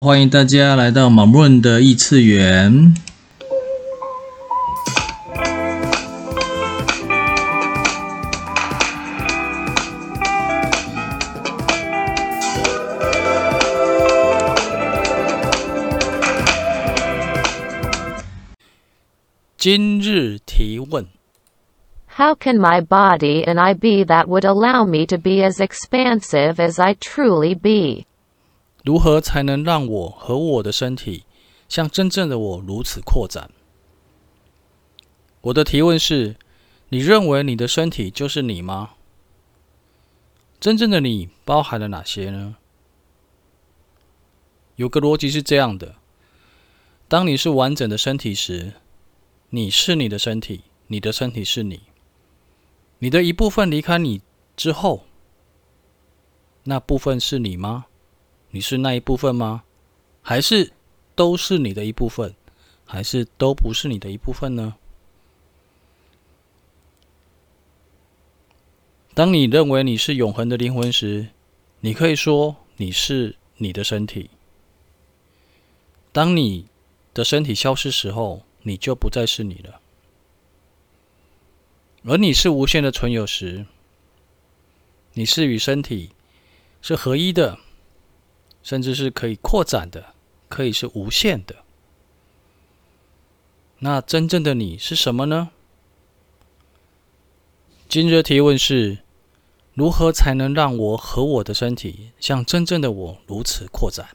欢迎大家来到马润的异次元。今日提问：How can my body and I be that would allow me to be as expansive as I truly be？ 如何才能让我和我的身体像真正的我如此扩展？我的提问是：你认为你的身体就是你吗？真正的你包含了哪些呢？有个逻辑是这样的：当你是完整的身体时，你是你的身体，你的身体是你。你的一部分离开你之后，那部分是你吗？你是那一部分吗？还是都是你的一部分？还是都不是你的一部分呢？当你认为你是永恒的灵魂时，你可以说你是你的身体。当你的身体消失时候，你就不再是你了。而你是无限的存有时，你是与身体是合一的。甚至是可以扩展的，可以是无限的。那真正的你是什么呢？今日提问是：如何才能让我和我的身体像真正的我如此扩展？